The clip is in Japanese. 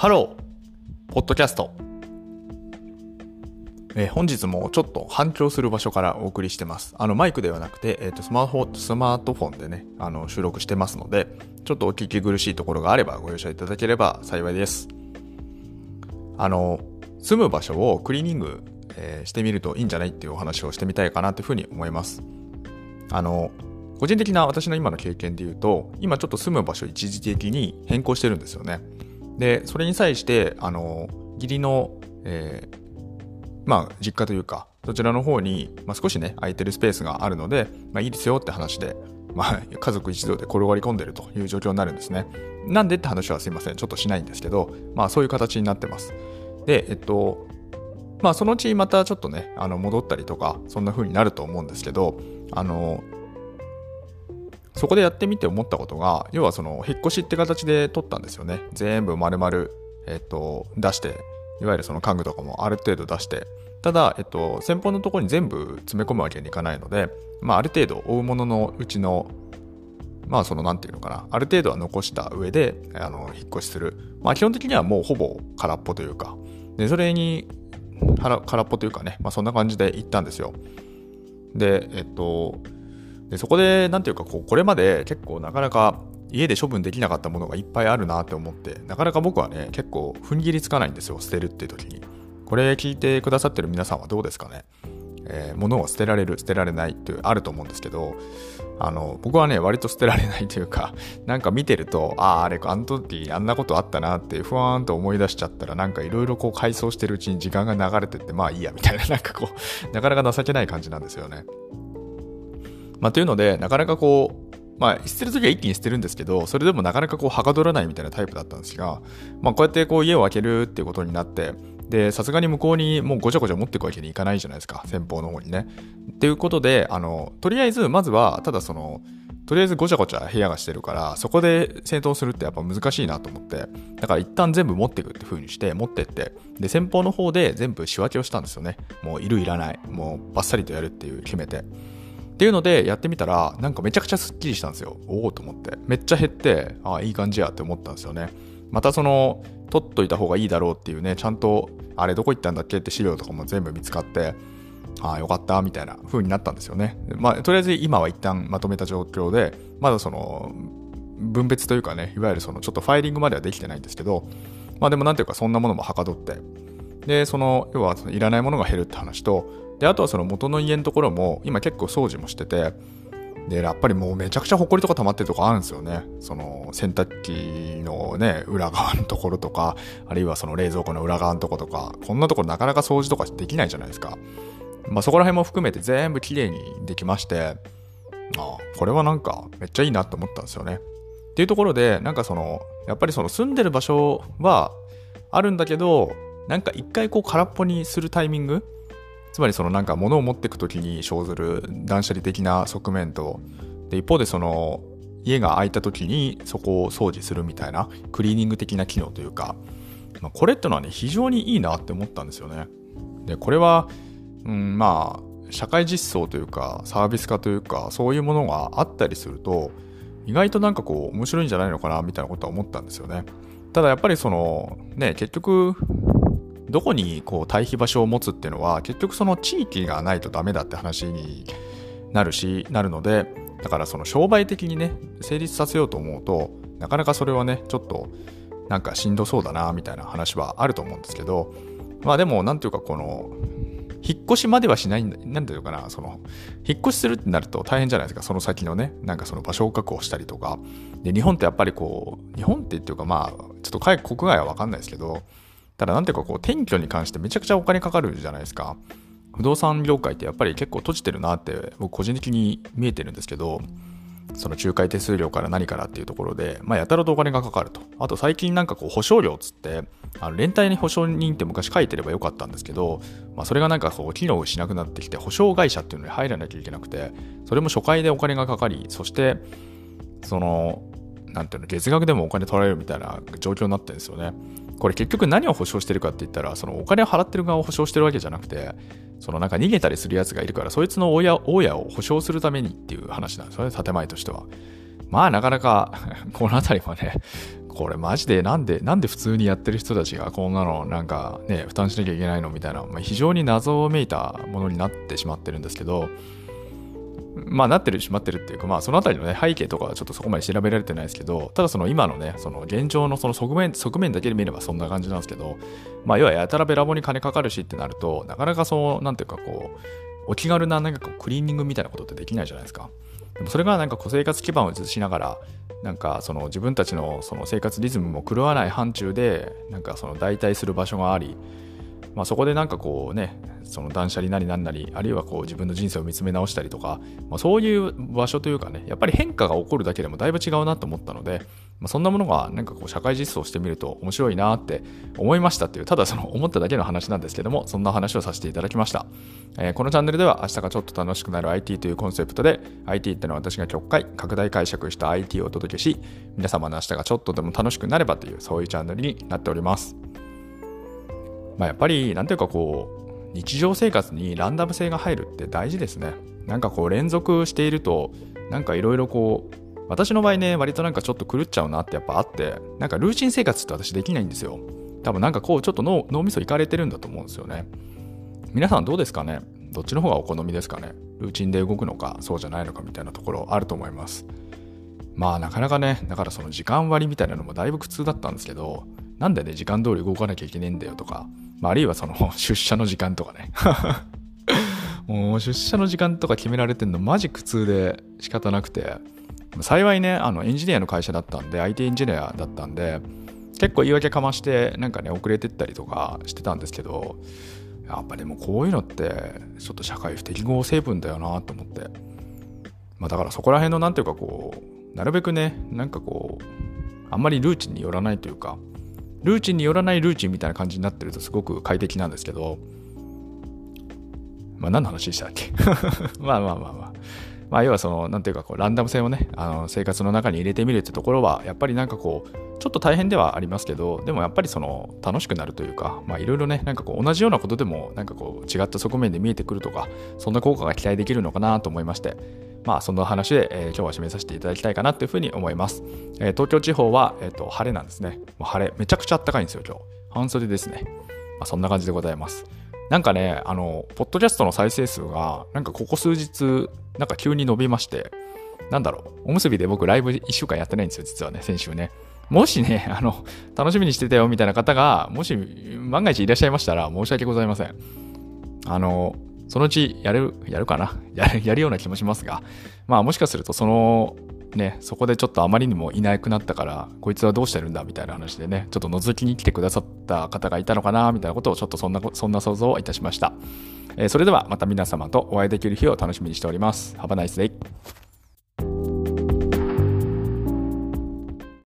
ハロー、ポッドキャスト。えー本日もちょっと反響する場所からお送りしてます。あのマイクではなくて、えーとスマホスマートフォンでねあの収録してますので、ちょっとお聞き苦しいところがあればご容赦いただければ幸いです。あの住む場所をクリーニング、えーしてみるといいんじゃないっていうお話をしてみたいかなというふうに思います。あの個人的な私の今の経験で言うと、今ちょっと住む場所一時的に変更してるんですよね。で、それに際して、あの、義理の、えーまあ、実家というか、そちらの方に、まあ、少しね、空いてるスペースがあるので、まあ、いいですよって話で、まあ、家族一同で転がり込んでるという状況になるんですね。なんでって話はすいません、ちょっとしないんですけど、まあ、そういう形になってます。で、えっと、まあ、そのうちまたちょっとね、あの戻ったりとか、そんな風になると思うんですけど、あの、そこでやってみて思ったことが、要はその、引っ越しって形で取ったんですよね。全部丸々、えっと、出して、いわゆるその家具とかもある程度出して、ただ、えっと、先方のところに全部詰め込むわけにいかないので、まあ、ある程度、追うもののうちの、まあ、その、なんていうのかな、ある程度は残した上で、あの、引っ越しする。まあ、基本的にはもうほぼ空っぽというか、で、それに、空空っぽというかね、まあ、そんな感じで行ったんですよ。で、えっと、でそこで、なんていうかこう、これまで結構なかなか家で処分できなかったものがいっぱいあるなって思って、なかなか僕はね、結構踏ん切りつかないんですよ、捨てるっていう時に。これ聞いてくださってる皆さんはどうですかねえー物を捨てられる、捨てられないってあると思うんですけど、あの、僕はね、割と捨てられないというか、なんか見てると、ああ、あれ、あの時あんなことあったなって、ふわーんと思い出しちゃったら、なんかいろいろこう回想してるうちに時間が流れてって、まあいいや、みたいな、なんかこう、なかなか情けない感じなんですよね。まあ、というので、なかなかこう、まあ、捨てるときは一気に捨てるんですけど、それでもなかなかこう、はかどらないみたいなタイプだったんですが、まあ、こうやってこう、家を開けるっていうことになって、で、さすがに向こうにもうごちゃごちゃ持っていくわけにいかないじゃないですか、先方の方にね。っていうことで、あの、とりあえず、まずは、ただその、とりあえずごちゃごちゃ部屋がしてるから、そこで整頓するってやっぱ難しいなと思って、だから一旦全部持っていくって風にして、持ってって、で、先方の方で全部仕分けをしたんですよね。もういるいらない。もうバッサリとやるっていう決めて。っていうのでやってみたら、なんかめちゃくちゃスッキリしたんですよ。おおと思って。めっちゃ減って、ああ、いい感じやって思ったんですよね。またその、取っといた方がいいだろうっていうね、ちゃんと、あれどこ行ったんだっけ？って資料とかも全部見つかって、ああ、よかった、みたいな風になったんですよね。まあ、とりあえず今は一旦まとめた状況で、まだその、分別というかね、いわゆるその、ちょっとファイリングまではできてないんですけど、まあでもなんていうかそんなものもはかどって、で、その、要はそのいらないものが減るって話と、で、あとはその元の家のところも、今結構掃除もしてて、で、やっぱりもうめちゃくちゃ埃とか溜まってるとこあるんですよね。その洗濯機のね、裏側のところとか、あるいはその冷蔵庫の裏側のところとか、こんなところなかなか掃除とかできないじゃないですか。まあそこら辺も含めて全部綺麗にできまして、ああ、これはなんかめっちゃいいなと思ったんですよね。っていうところで、なんかその、やっぱりその住んでる場所はあるんだけど、なんか一回こう空っぽにするタイミング？つまりそのなんか物を持ってくときに生ずる断捨離的な側面と、で、一方でその家が空いたときにそこを掃除するみたいな？クリーニング的な機能というか、まあ、これってのはね、非常にいいなって思ったんですよね。で、これは、うん、まあ、社会実装というか、サービス化というか、そういうものがあったりすると、意外となんかこう、面白いんじゃないのかな、みたいなことは思ったんですよね。ただやっぱりその、ね、結局、どこにこう対比場所を持つっていうのは結局その地域がないとダメだって話になるしなるのでだからその商売的にね成立させようと思うとなかなかそれはねちょっとなんかしんどそうだなみたいな話はあると思うんですけどまあでもなんていうかこの引っ越しまではしないんだ、なんていうかな、その、引っ越しするってなると大変じゃないですか、その先のね、なんかその場所を確保したりとか。で、日本ってやっぱりこう、日本ってっていうかまあ、ちょっと海国外はわかんないですけど、ただなんていうかこう転居に関してめちゃくちゃお金かかるじゃないですか。不動産業界ってやっぱり結構閉じてるなって僕個人的に見えてるんですけど、その仲介手数料から何からっていうところで、まあやたらとお金がかかると。あと最近なんかこう保証料っつって、あの連帯に保証人って昔書いてればよかったんですけど、まあそれがなんかこう機能しなくなってきて保証会社っていうのに入らなきゃいけなくて、それも初回でお金がかかり、そして、その、なんていうの、月額でもお金取られるみたいな状況になってるんですよね。これ結局何を保証してるかって言ったら、そのお金を払ってる側を保証してるわけじゃなくて、そのなんか逃げたりするやつがいるから、そいつの親大家を保証するためにっていう話なんですよね、建前としては。まあなかなか この辺りはね、これマジでなんで、なんで普通にやってる人たちがこんなのなんかね、負担しなきゃいけないのみたいな、まあ、非常に謎をめいたものになってしまってるんですけど、まあなってるしまってるっていうか、まあそのあたりのね、背景とかはちょっとそこまで調べられてないですけど、ただその今のね、その現状のその側面、側面だけで見ればそんな感じなんですけど、まあ要はやたらべらぼに金かかるしってなると、なかなかそう、なんていうかこう、お気軽ななんかこうクリーニングみたいなことってできないじゃないですか。でもそれがなんかこう生活基盤を移しながら、なんかその自分たちのその生活リズムも狂わない範疇でなんかその代替する場所があり、まあ、そこでなんかこうねその断捨離なりなんなりあるいはこう自分の人生を見つめ直したりとか、まあ、そういう場所というかねやっぱり変化が起こるだけでもだいぶ違うなと思ったので、まあ、そんなものがなんかこう社会実装してみると面白いなって思いましたっていうただその思っただけの話なんですけどもそんな話をさせていただきました、えー、このチャンネルでは明日がちょっと楽しくなる IT というコンセプトで IT ってのは私が極快拡大解釈した IT をお届けし皆様の明日がちょっとでも楽しくなればというそういうチャンネルになっております。まあ、やっぱり、なんていうかこう、日常生活にランダム性が入るって大事ですね。なんかこう、連続していると、なんかいろいろこう、私の場合ね、割となんかちょっと狂っちゃうなってやっぱあって、なんかルーチン生活って私できないんですよ。多分なんかこう、ちょっと脳脳みそいかれてるんだと思うんですよね。皆さんどうですかね？どっちの方がお好みですかね？ルーチンで動くのか、そうじゃないのかみたいなところあると思います。まあなかなかね、だからその時間割みたいなのもだいぶ苦痛だったんですけど、なんでね、時間通り動かなきゃいけねえんだよとか、まあ、あるいはその 出社の時間とかね。もう出社の時間とか決められてんのマジ苦痛で仕方なくて。幸いねあのエンジニアの会社だったんで IT エンジニアだったんで結構言い訳かましてなんかね遅れてったりとかしてたんですけどやっぱでもこういうのってちょっと社会不適合成分だよなと思って。まあだからそこら辺のなんていうかこうなるべくねなんかこうあんまりルーチンによらないというかルーチンによらないルーチンみたいな感じになってるとすごく快適なんですけど、まあ何の話でしたっけ？まあまあまあまあ。まあ要はその、なんていうかこう、ランダム性をね、あの生活の中に入れてみるってところは、やっぱりなんかこう、ちょっと大変ではありますけど、でもやっぱりその、楽しくなるというか、まあいろいろね、なんかこう、同じようなことでも、なんかこう、違った側面で見えてくるとか、そんな効果が期待できるのかなと思いまして、まあそんな話で、えー、今日は締めさせていただきたいかなというふうに思います。えー、東京地方は、えーと、晴れなんですね。もう晴れ、めちゃくちゃ暖かいんですよ、今日。半袖ですね。まあ、そんな感じでございます。なんかね、あの、ポッドキャストの再生数が、なんかここ数日、なんか急に伸びまして、なんだろう、おむすびで僕ライブ1週間やってないんですよ、実はね、先週ね。もしね、あの、楽しみにしてたよみたいな方が、もし万が一いらっしゃいましたら申し訳ございません。あの、そのうちやる、やるかな？やるやるような気もしますが、まあもしかするとその、ね、そこでちょっとあまりにもいなくなったから、こいつはどうしてるんだみたいな話でね、ちょっと覗きに来てくださった方がいたのかなみたいなことをちょっとそんな、そんな想像をいたしました。えー、それではまた皆様とお会いできる日を楽しみにしております。Have a nice day!